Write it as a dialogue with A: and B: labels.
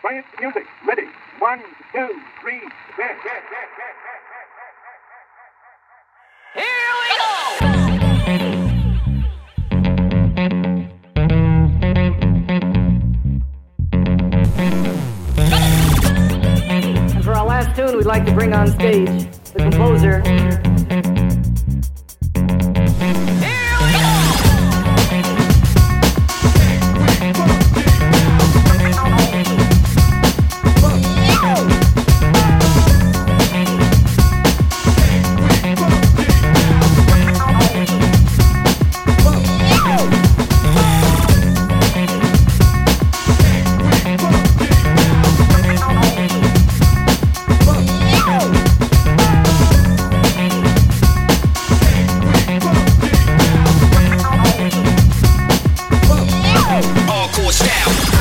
A: Quiet music. Ready. One, two, three, there.
B: Here we go!
C: And for our last tune, we'd like to bring on stage the composer,
D: Hardcore